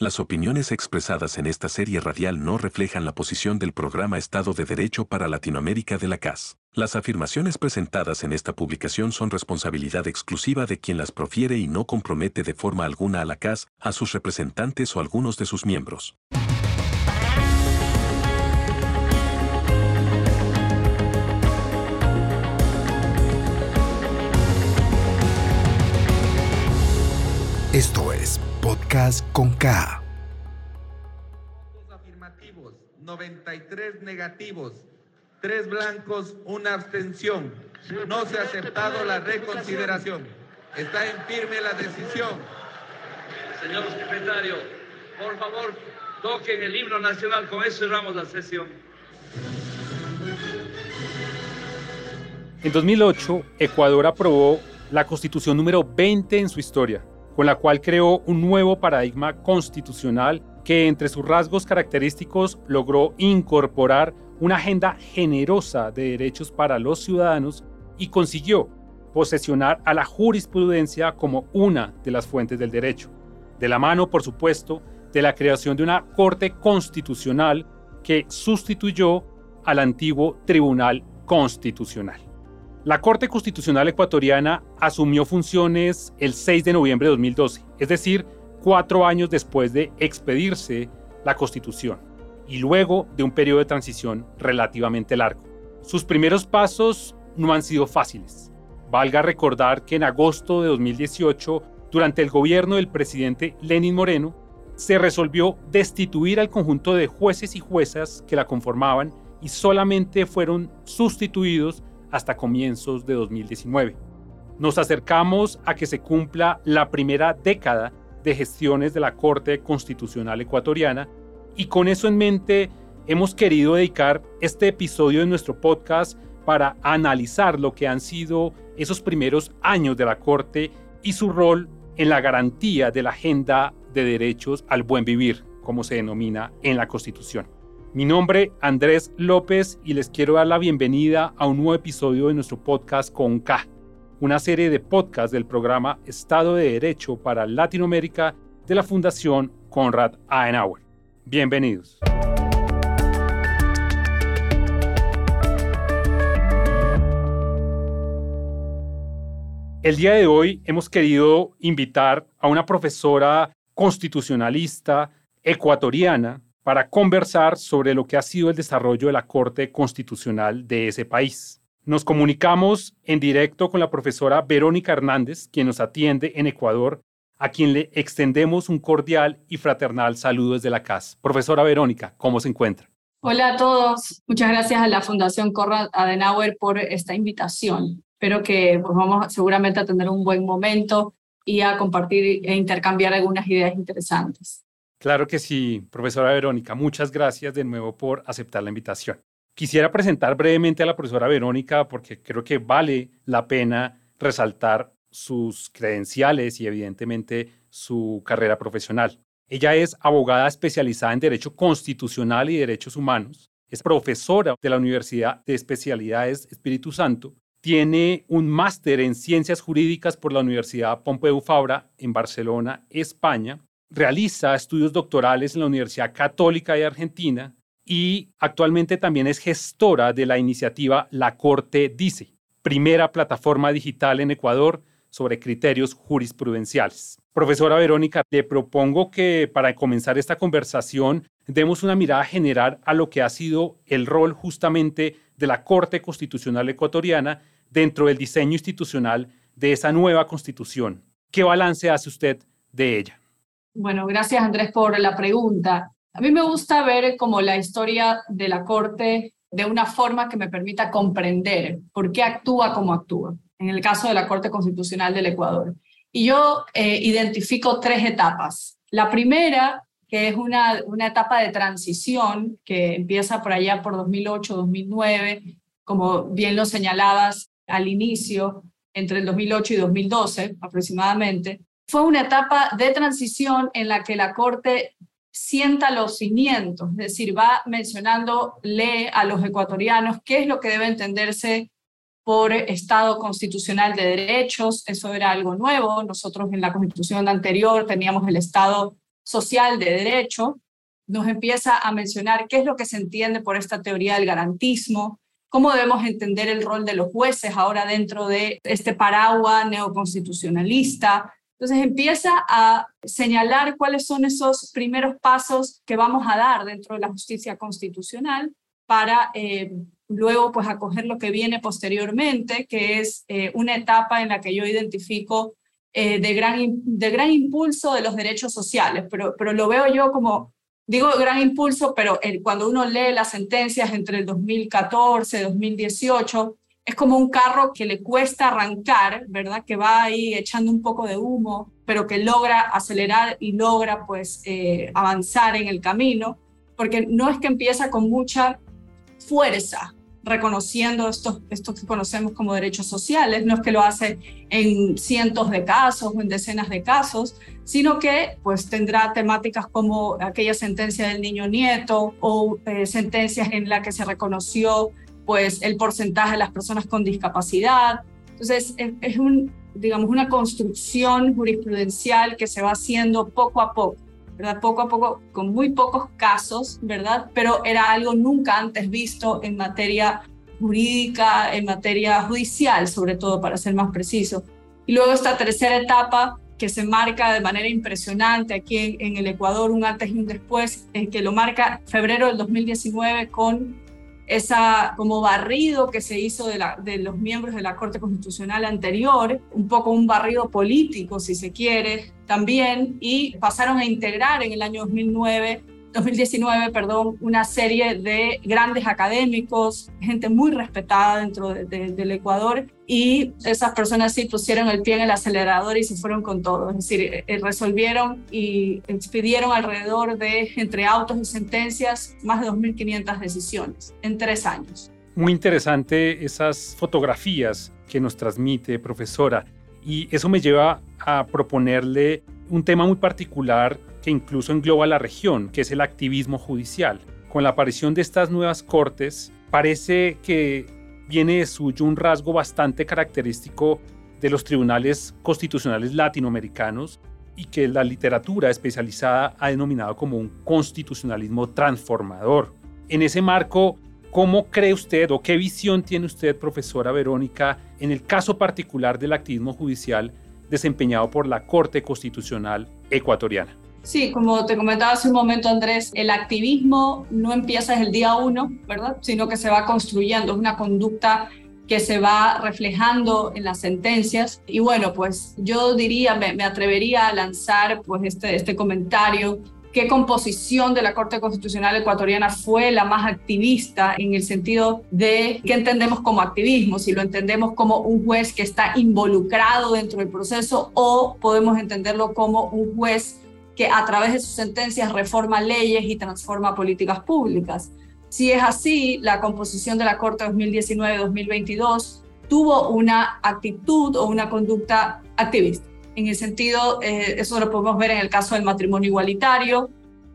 Las opiniones expresadas en esta serie radial no reflejan la posición del programa Estado de Derecho para Latinoamérica de la CAS. Las afirmaciones presentadas en esta publicación son responsabilidad exclusiva de quien las profiere y no compromete de forma alguna a la CAS, a sus representantes o algunos de sus miembros. Esto es Podcast con K. afirmativos, 93 negativos, 3 blancos, una abstención. No se ha aceptado la reconsideración. Está en firme la decisión. Señor secretario, por favor, toquen el himno nacional. Con eso cerramos la sesión. En 2008, Ecuador aprobó la constitución número 20 en su historia con la cual creó un nuevo paradigma constitucional que entre sus rasgos característicos logró incorporar una agenda generosa de derechos para los ciudadanos y consiguió posesionar a la jurisprudencia como una de las fuentes del derecho, de la mano, por supuesto, de la creación de una Corte Constitucional que sustituyó al antiguo Tribunal Constitucional. La Corte Constitucional Ecuatoriana asumió funciones el 6 de noviembre de 2012, es decir, cuatro años después de expedirse la Constitución y luego de un periodo de transición relativamente largo. Sus primeros pasos no han sido fáciles. Valga recordar que en agosto de 2018, durante el gobierno del presidente Lenin Moreno, se resolvió destituir al conjunto de jueces y juezas que la conformaban y solamente fueron sustituidos hasta comienzos de 2019. Nos acercamos a que se cumpla la primera década de gestiones de la Corte Constitucional Ecuatoriana y con eso en mente hemos querido dedicar este episodio de nuestro podcast para analizar lo que han sido esos primeros años de la Corte y su rol en la garantía de la agenda de derechos al buen vivir, como se denomina en la Constitución. Mi nombre Andrés López y les quiero dar la bienvenida a un nuevo episodio de nuestro podcast con K, una serie de podcasts del programa Estado de Derecho para Latinoamérica de la Fundación Konrad Adenauer. Bienvenidos. El día de hoy hemos querido invitar a una profesora constitucionalista ecuatoriana para conversar sobre lo que ha sido el desarrollo de la Corte Constitucional de ese país. Nos comunicamos en directo con la profesora Verónica Hernández, quien nos atiende en Ecuador, a quien le extendemos un cordial y fraternal saludo desde la casa. Profesora Verónica, ¿cómo se encuentra? Hola a todos. Muchas gracias a la Fundación Conrad Adenauer por esta invitación. Espero que pues, vamos seguramente a tener un buen momento y a compartir e intercambiar algunas ideas interesantes. Claro que sí, profesora Verónica. Muchas gracias de nuevo por aceptar la invitación. Quisiera presentar brevemente a la profesora Verónica porque creo que vale la pena resaltar sus credenciales y evidentemente su carrera profesional. Ella es abogada especializada en Derecho Constitucional y Derechos Humanos. Es profesora de la Universidad de Especialidades Espíritu Santo. Tiene un máster en Ciencias Jurídicas por la Universidad Pompeu Fabra en Barcelona, España realiza estudios doctorales en la Universidad Católica de Argentina y actualmente también es gestora de la iniciativa La Corte Dice, primera plataforma digital en Ecuador sobre criterios jurisprudenciales. Profesora Verónica, le propongo que para comenzar esta conversación demos una mirada general a lo que ha sido el rol justamente de la Corte Constitucional Ecuatoriana dentro del diseño institucional de esa nueva constitución. ¿Qué balance hace usted de ella? Bueno, gracias Andrés por la pregunta. A mí me gusta ver como la historia de la Corte de una forma que me permita comprender por qué actúa como actúa, en el caso de la Corte Constitucional del Ecuador. Y yo eh, identifico tres etapas. La primera, que es una, una etapa de transición que empieza por allá por 2008, 2009, como bien lo señalabas al inicio, entre el 2008 y 2012 aproximadamente, fue una etapa de transición en la que la Corte sienta los cimientos, es decir, va mencionando, lee a los ecuatorianos qué es lo que debe entenderse por Estado constitucional de derechos, eso era algo nuevo, nosotros en la constitución anterior teníamos el Estado social de derecho, nos empieza a mencionar qué es lo que se entiende por esta teoría del garantismo, cómo debemos entender el rol de los jueces ahora dentro de este paraguas neoconstitucionalista. Entonces empieza a señalar cuáles son esos primeros pasos que vamos a dar dentro de la justicia constitucional para eh, luego pues acoger lo que viene posteriormente, que es eh, una etapa en la que yo identifico eh, de, gran, de gran impulso de los derechos sociales, pero, pero lo veo yo como digo gran impulso, pero cuando uno lee las sentencias entre el 2014 y 2018, es como un carro que le cuesta arrancar, ¿verdad? Que va ahí echando un poco de humo, pero que logra acelerar y logra pues eh, avanzar en el camino, porque no es que empieza con mucha fuerza, reconociendo estos, estos que conocemos como derechos sociales, no es que lo hace en cientos de casos o en decenas de casos, sino que pues tendrá temáticas como aquella sentencia del niño nieto o eh, sentencias en la que se reconoció pues el porcentaje de las personas con discapacidad. Entonces es, un, digamos, una construcción jurisprudencial que se va haciendo poco a poco ¿verdad? Poco a poco, con muy pocos casos, ¿verdad? Pero era algo nunca antes visto en materia jurídica, en materia judicial, sobre todo, para ser más preciso. Y luego esta tercera etapa que se marca de manera impresionante aquí en, el Ecuador, un antes y un después, en que lo marca febrero del 2019 con esa como barrido que se hizo de, de los miembros de la Corte Constitucional anterior, un poco un barrido político, si se quiere, también, y pasaron a integrar en el año 2009 2019, perdón, una serie de grandes académicos, gente muy respetada dentro del Ecuador, y esas personas sí pusieron el pie en el acelerador y se fueron con todo. Es decir, eh, resolvieron y expidieron alrededor de, entre autos y sentencias, más de 2.500 decisiones en tres años. Muy interesante esas fotografías que nos transmite, profesora. Y eso me lleva a proponerle un tema muy particular que incluso engloba la región, que es el activismo judicial. Con la aparición de estas nuevas cortes, parece que viene de suyo un rasgo bastante característico de los tribunales constitucionales latinoamericanos y que la literatura especializada ha denominado como un constitucionalismo transformador. En ese marco, ¿cómo cree usted o qué visión tiene usted, profesora Verónica, en el caso particular del activismo judicial desempeñado por la Corte Constitucional ecuatoriana? Sí, como te comentaba hace un momento Andrés, el activismo no empieza desde el día uno, ¿verdad? Sino que se va construyendo, es una conducta que se va reflejando en las sentencias. Y bueno, pues yo diría, me, atrevería a lanzar pues este, este comentario qué composición de la Corte Constitucional ecuatoriana fue la más activista en el sentido de qué entendemos como activismo, si lo entendemos como un juez que está involucrado dentro del proceso o podemos entenderlo como un juez que a través de sus sentencias reforma leyes y transforma políticas públicas. Si es así, la composición de la Corte 2019-2022 tuvo una actitud o una conducta activista. En el sentido, eh, eso lo podemos ver en el caso del matrimonio igualitario,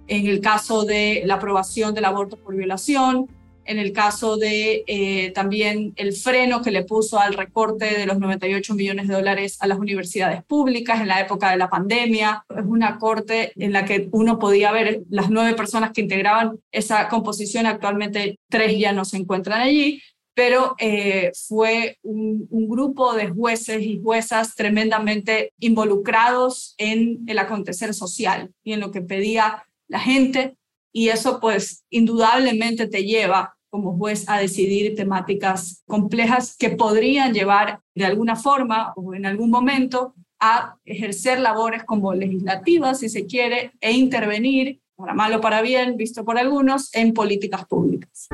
en el caso de la aprobación del aborto por violación, en el caso de eh, también el freno que le puso al recorte de los 98 millones de dólares a las universidades públicas en la época de la pandemia. Es una corte en la que uno podía ver las nueve personas que integraban esa composición, actualmente tres ya no se encuentran allí, pero eh, fue un, un, grupo de jueces y juezas tremendamente involucrados en el acontecer social y en lo que pedía la gente. Y eso pues indudablemente te lleva como juez a decidir temáticas complejas que podrían llevar de alguna forma o en algún momento a ejercer labores como legislativas, si se quiere, e intervenir, para mal o para bien, visto por algunos, en políticas públicas.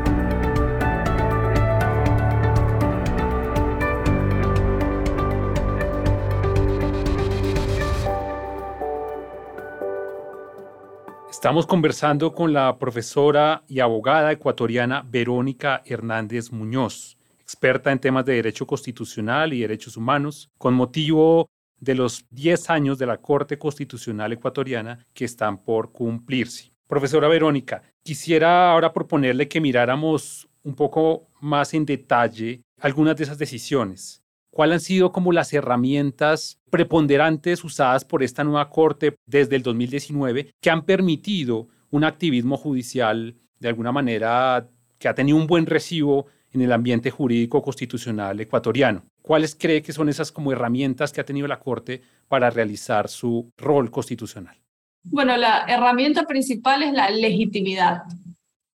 Estamos conversando con la profesora y abogada ecuatoriana Verónica Hernández Muñoz, experta en temas de derecho constitucional y derechos humanos, con motivo de los 10 años de la Corte Constitucional ecuatoriana que están por cumplirse. Profesora Verónica, quisiera ahora proponerle que miráramos un poco más en detalle algunas de esas decisiones. ¿Cuáles han sido como las herramientas preponderantes usadas por esta nueva Corte desde el 2019 que han permitido un activismo judicial de alguna manera que ha tenido un buen recibo en el ambiente jurídico constitucional ecuatoriano? ¿Cuáles cree que son esas como herramientas que ha tenido la Corte para realizar su rol constitucional? Bueno, la herramienta principal es la legitimidad.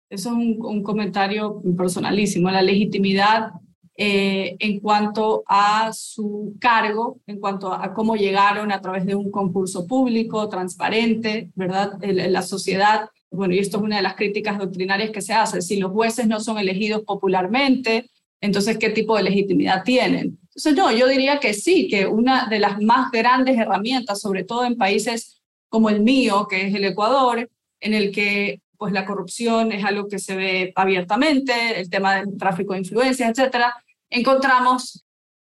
Eso es un, comentario personalísimo. La legitimidad eh, en cuanto a su cargo, en cuanto a cómo llegaron a través de un concurso público, transparente, ¿verdad? En la sociedad. Bueno, y esto es una de las críticas doctrinarias que se hace. Si los jueces no son elegidos popularmente, entonces, ¿qué tipo de legitimidad tienen? Entonces, no, yo diría que sí, que una de las más grandes herramientas, sobre todo en países como el mío, que es el Ecuador, en el que pues la corrupción es algo que se ve abiertamente, el tema del tráfico de influencias, etcétera, encontramos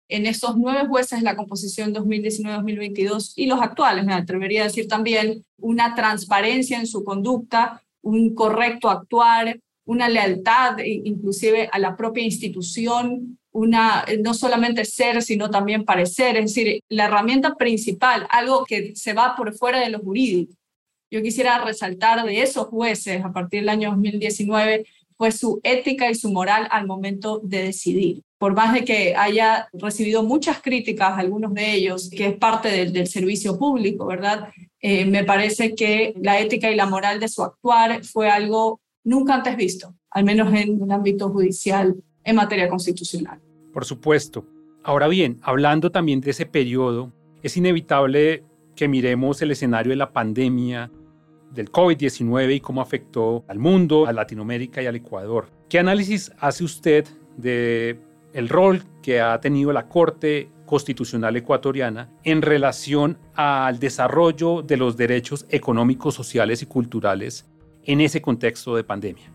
en estos nueve jueces la composición 2019-2022 y los actuales, me atrevería a decir también, una transparencia en su conducta, un correcto actuar, una lealtad inclusive a la propia institución, una, no solamente ser, sino también parecer, es decir, la herramienta principal, algo que se va por fuera de lo jurídico. Yo quisiera resaltar de esos jueces a partir del año 2019 fue su ética y su moral al momento de decidir. Por más de que haya recibido muchas críticas, algunos de ellos, que es parte del, servicio público, ¿verdad? Eh, me parece que la ética y la moral de su actuar fue algo nunca antes visto, al menos en el ámbito judicial en materia constitucional. Por supuesto. Ahora bien, hablando también de ese periodo, es inevitable que miremos el escenario de la pandemia del COVID-19 y cómo afectó al mundo, a Latinoamérica y al Ecuador. ¿Qué análisis hace usted de el rol que ha tenido la Corte Constitucional Ecuatoriana en relación al desarrollo de los derechos económicos, sociales y culturales en ese contexto de pandemia?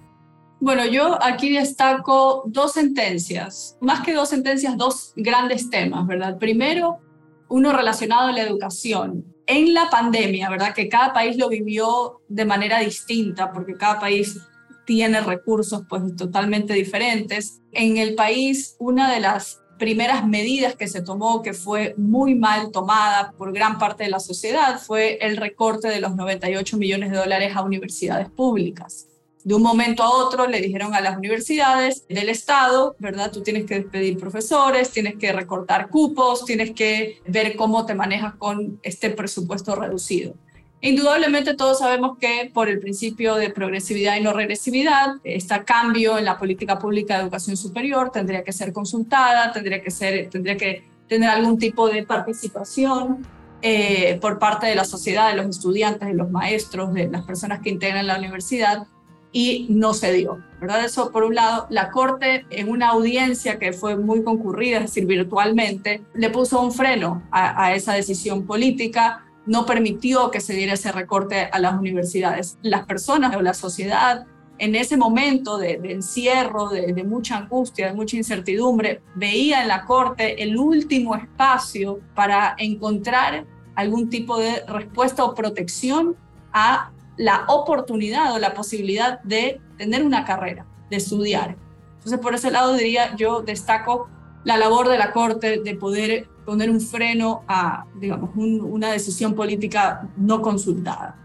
Bueno, yo aquí destaco dos sentencias, más que dos sentencias, dos grandes temas, ¿verdad? Primero, uno relacionado a la educación. En la pandemia, ¿verdad? Que cada país lo vivió de manera distinta, porque cada país tiene recursos pues totalmente diferentes. En el país, una de las primeras medidas que se tomó, que fue muy mal tomada por gran parte de la sociedad, fue el recorte de los 98 millones de dólares a universidades públicas de un momento a otro le dijeron a las universidades del Estado, ¿verdad? Tú tienes que despedir profesores, tienes que recortar cupos, tienes que ver cómo te manejas con este presupuesto reducido. Indudablemente todos sabemos que por el principio de progresividad y no regresividad, este cambio en la política pública de educación superior tendría que ser consultada, tendría que, ser, tendría que tener algún tipo de participación eh, por parte de la sociedad, de los estudiantes, de los maestros, de las personas que integran la universidad y no se dio, ¿verdad? Eso por un lado, la Corte en una audiencia que fue muy concurrida, es decir, virtualmente, le puso un freno a, esa decisión política, no permitió que se diera ese recorte a las universidades. Las personas o la sociedad en ese momento de, encierro, de, mucha angustia, de mucha incertidumbre, veía en la Corte el último espacio para encontrar algún tipo de respuesta o protección a la oportunidad o la posibilidad de tener una carrera, de estudiar. Entonces, por ese lado diría, yo destaco la labor de la Corte de poder poner un freno a, digamos, una decisión política no consultada.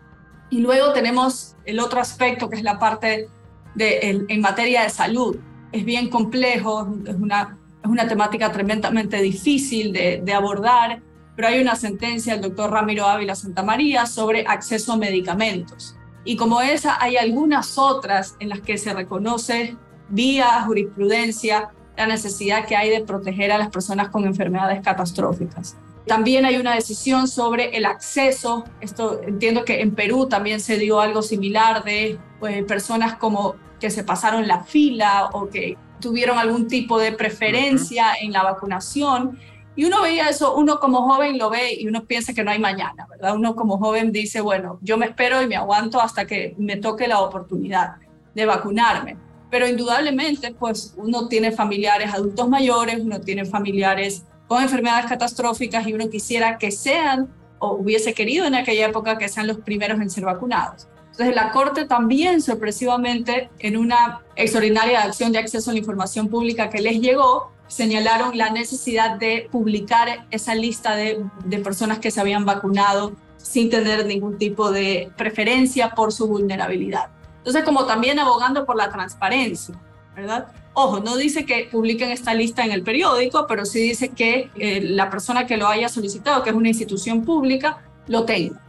Y luego tenemos el otro aspecto, que es la parte de, en materia de salud. Es bien complejo, es una, es una temática tremendamente difícil de, de abordar pero hay una sentencia del doctor Ramiro Ávila Santa María sobre acceso a medicamentos. Y como esa, hay algunas otras en las que se reconoce vía jurisprudencia la necesidad que hay de proteger a las personas con enfermedades catastróficas. También hay una decisión sobre el acceso. Esto entiendo que en Perú también se dio algo similar de pues, personas como que se pasaron la fila o que tuvieron algún tipo de preferencia en la vacunación y uno veía eso, uno como joven lo ve y uno piensa que no hay mañana, ¿verdad? Uno como joven dice, bueno, yo me espero y me aguanto hasta que me toque la oportunidad de vacunarme. Pero indudablemente, pues uno tiene familiares adultos mayores, uno tiene familiares con enfermedades catastróficas y uno quisiera que sean o hubiese querido en aquella época que sean los primeros en ser vacunados. Entonces la Corte también sorpresivamente en una extraordinaria acción de acceso a la información pública que les llegó, señalaron la necesidad de publicar esa lista de, de personas que se habían vacunado sin tener ningún tipo de preferencia por su vulnerabilidad. Entonces, como también abogando por la transparencia, ¿verdad? Ojo, no dice que publiquen esta lista en el periódico, pero sí dice que eh, la persona que lo haya solicitado, que es una institución pública, lo tenga.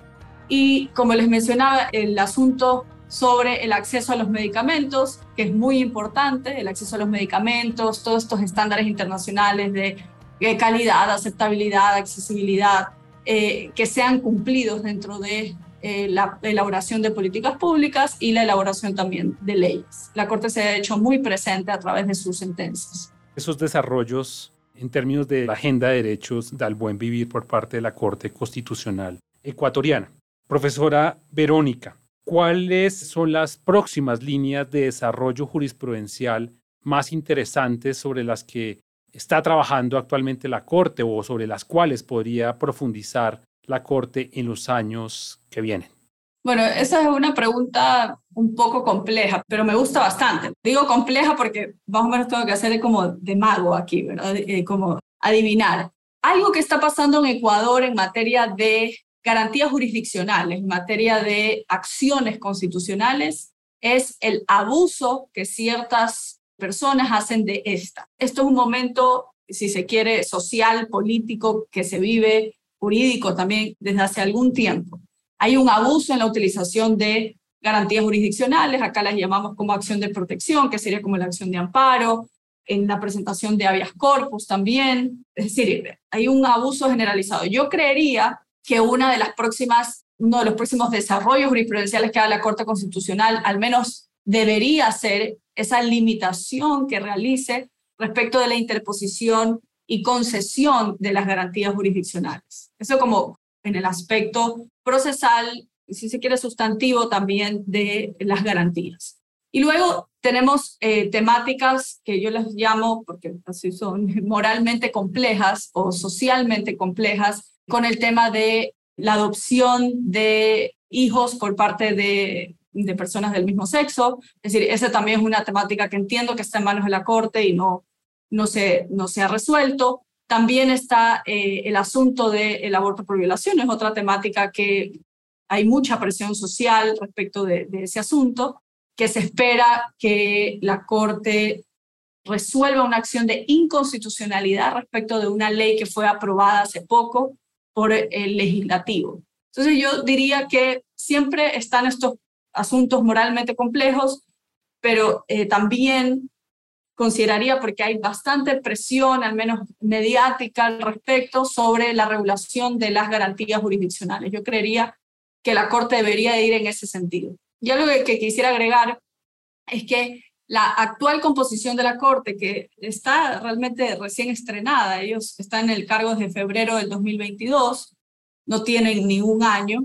Y como les mencionaba, el asunto sobre el acceso a los medicamentos, que es muy importante, el acceso a los medicamentos, todos estos estándares internacionales de, calidad, aceptabilidad, accesibilidad, eh, que sean cumplidos dentro de eh, la elaboración de políticas públicas y la elaboración también de leyes. La Corte se ha hecho muy presente a través de sus sentencias. Esos desarrollos en términos de la agenda de derechos del buen vivir por parte de la Corte Constitucional ecuatoriana. Profesora Verónica, ¿cuáles son las próximas líneas de desarrollo jurisprudencial más interesantes sobre las que está trabajando actualmente la Corte o sobre las cuales podría profundizar la Corte en los años que vienen? Bueno, esa es una pregunta un poco compleja, pero me gusta bastante. Digo compleja porque más o menos tengo que hacer como de mago aquí, ¿verdad? Eh, como adivinar. Algo que está pasando en Ecuador en materia de garantías jurisdiccionales, en materia de acciones constitucionales, es el abuso que ciertas personas hacen de esta. Esto es un momento, si se quiere, social, político, que se vive, jurídico también desde hace algún tiempo. Hay un abuso en la utilización de garantías jurisdiccionales, acá las llamamos como acción de protección, que sería como la acción de amparo, en la presentación de habeas corpus también, es decir, hay un abuso generalizado. Yo creería que una de las próximas, uno de los próximos desarrollos jurisprudenciales que haga la Corte Constitucional, al menos debería ser esa limitación que realice respecto de la interposición y concesión de las garantías jurisdiccionales. Eso como en el aspecto procesal, si se quiere sustantivo también de las garantías. Y luego tenemos eh, temáticas que yo les llamo, porque así son moralmente complejas o socialmente complejas, con el tema de la adopción de hijos por parte de, de personas del mismo sexo. Es decir, esa también es una temática que entiendo que está en manos de la Corte y no, no, se, no se ha resuelto. También está eh, el asunto del aborto por violación, es otra temática que hay mucha presión social respecto de, de ese asunto, que se espera que la Corte resuelva una acción de inconstitucionalidad respecto de una ley que fue aprobada hace poco por el legislativo. Entonces yo diría que siempre están estos asuntos moralmente complejos, pero eh, también consideraría, porque hay bastante presión, al menos mediática, al respecto sobre la regulación de las garantías jurisdiccionales. Yo creería que la Corte debería ir en ese sentido. Y algo que quisiera agregar es que la actual composición de la Corte, que está realmente recién estrenada, ellos están en el cargo desde febrero del 2022, no tienen ningún año,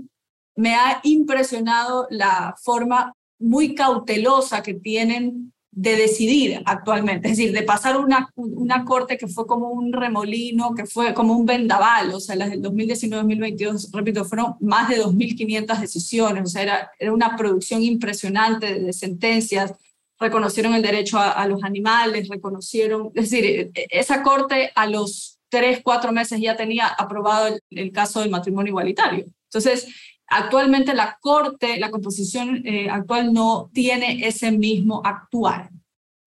me ha impresionado la forma muy cautelosa que tienen de decidir actualmente, es decir, de pasar una, una corte que fue como un remolino, que fue como un vendaval, o sea, las del 2019-2022, repito, fueron más de 2.500 decisiones, o sea, era, era una producción impresionante de sentencias, reconocieron el derecho a, los animales, reconocieron, es decir, e, e, esa corte a los tres, cuatro meses ya tenía aprobado el, caso del matrimonio igualitario. Entonces, actualmente la corte, la composición eh, actual no tiene ese mismo actuar.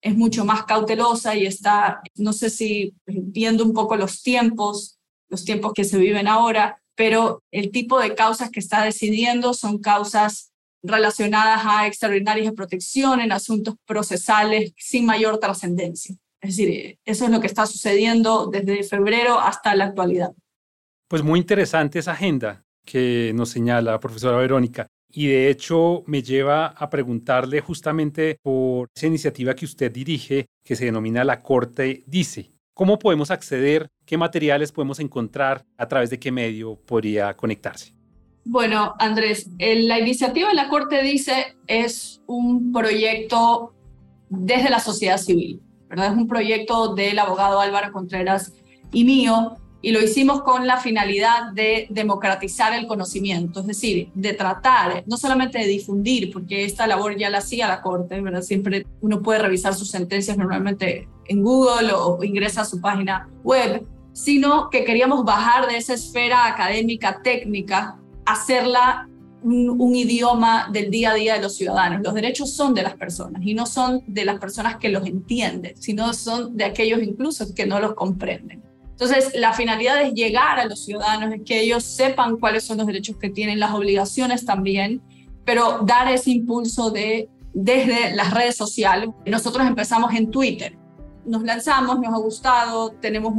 Es mucho más cautelosa y está, no sé si viendo un poco los tiempos, los tiempos que se viven ahora, pero el tipo de causas que está decidiendo son causas relacionadas a extraordinarias de protección en asuntos procesales sin mayor trascendencia. Es decir, eso es lo que está sucediendo desde febrero hasta la actualidad. Pues muy interesante esa agenda que nos señala la profesora Verónica. Y de hecho me lleva a preguntarle justamente por esa iniciativa que usted dirige, que se denomina La Corte Dice. ¿Cómo podemos acceder? ¿Qué materiales podemos encontrar? ¿A través de qué medio podría conectarse? Bueno, Andrés, la iniciativa de la Corte dice es un proyecto desde la sociedad civil, ¿verdad? Es un proyecto del abogado Álvaro Contreras y mío, y lo hicimos con la finalidad de democratizar el conocimiento, es decir, de tratar, no solamente de difundir, porque esta labor ya la hacía la Corte, ¿verdad? Siempre uno puede revisar sus sentencias normalmente en Google o ingresa a su página web, sino que queríamos bajar de esa esfera académica, técnica, hacerla un, idioma del día a día de los ciudadanos. Los derechos son de las personas y no son de las personas que los entienden, sino son de aquellos incluso que no los comprenden. Entonces, la finalidad es llegar a los ciudadanos, es que ellos sepan cuáles son los derechos que tienen, las obligaciones también, pero dar ese impulso de desde las redes sociales. Nosotros empezamos en Twitter. Nos lanzamos, nos ha gustado, tenemos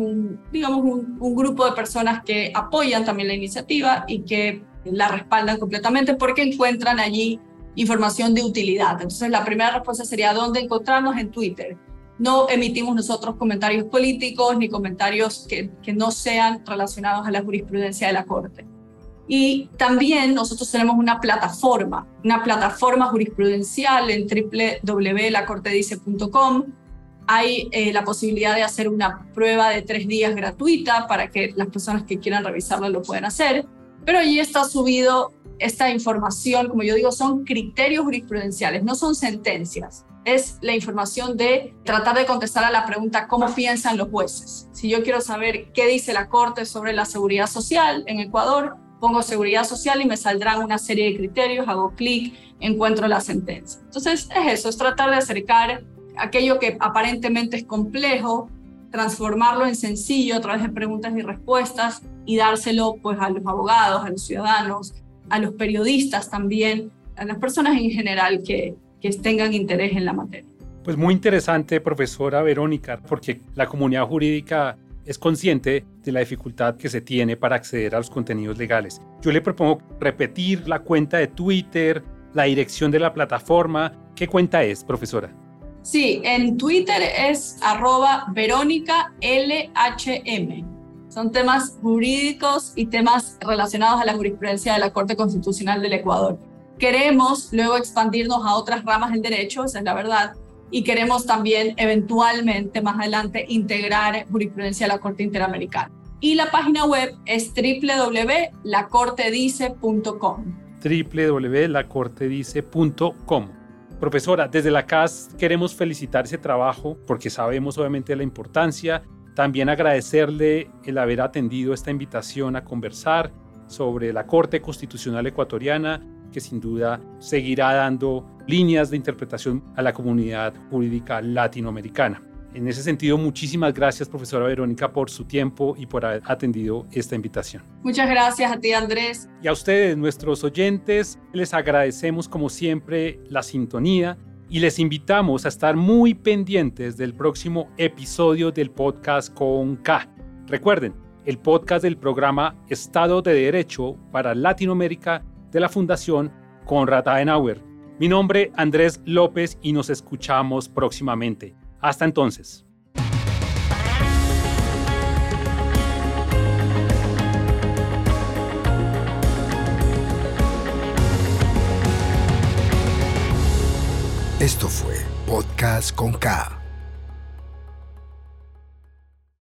digamos, un grupo de personas que apoyan también la iniciativa y que la respaldan completamente porque encuentran allí información de utilidad. Entonces, la primera respuesta sería, ¿dónde encontrarnos? En Twitter no emitimos nosotros comentarios políticos ni comentarios que, que no sean relacionados a la jurisprudencia de la Corte. Y también nosotros tenemos una plataforma, una plataforma jurisprudencial en www.lacortedice.com. Hay eh, la posibilidad de hacer una prueba de tres días gratuita para que las personas que quieran revisarla lo puedan hacer. Pero allí está subido esta información, como yo digo, son criterios jurisprudenciales, no son sentencias es la información de tratar de contestar a la pregunta cómo piensan los jueces. Si yo quiero saber qué dice la Corte sobre la seguridad social en Ecuador, pongo seguridad social y me saldrán una serie de criterios, hago clic, encuentro la sentencia. Entonces es eso, es tratar de acercar aquello que aparentemente es complejo, transformarlo en sencillo a través de preguntas y respuestas y dárselo pues a los abogados, a los ciudadanos, a los periodistas también, a las personas en general que, que tengan interés en la materia. Pues muy interesante, profesora Verónica, porque la comunidad jurídica es consciente de la dificultad que se tiene para acceder a los contenidos legales. Yo le propongo repetir la cuenta de Twitter, la dirección de la plataforma. ¿Qué cuenta es, profesora? Sí, en Twitter es arroba Verónica LHM. Son temas jurídicos y temas relacionados a la jurisprudencia de la Corte Constitucional del Ecuador. Queremos luego expandirnos a otras ramas del derecho, es la verdad, y queremos también eventualmente más adelante integrar jurisprudencia a la Corte Interamericana. Y la página web es www.lacortedice.com. www.lacortedice.com. Profesora, desde la CAS queremos felicitar ese trabajo porque sabemos obviamente la importancia. También agradecerle el haber atendido esta invitación a conversar sobre la Corte Constitucional Ecuatoriana que sin duda seguirá dando líneas de interpretación a la comunidad jurídica latinoamericana. En ese sentido, muchísimas gracias, profesora Verónica, por su tiempo y por haber atendido esta invitación. Muchas gracias a ti, Andrés. Y a ustedes, nuestros oyentes, les agradecemos como siempre la sintonía y les invitamos a estar muy pendientes del próximo episodio del podcast con K. Recuerden, el podcast del programa Estado de Derecho para Latinoamérica de la Fundación Konrad Adenauer. Mi nombre Andrés López y nos escuchamos próximamente. Hasta entonces. Esto fue Podcast con K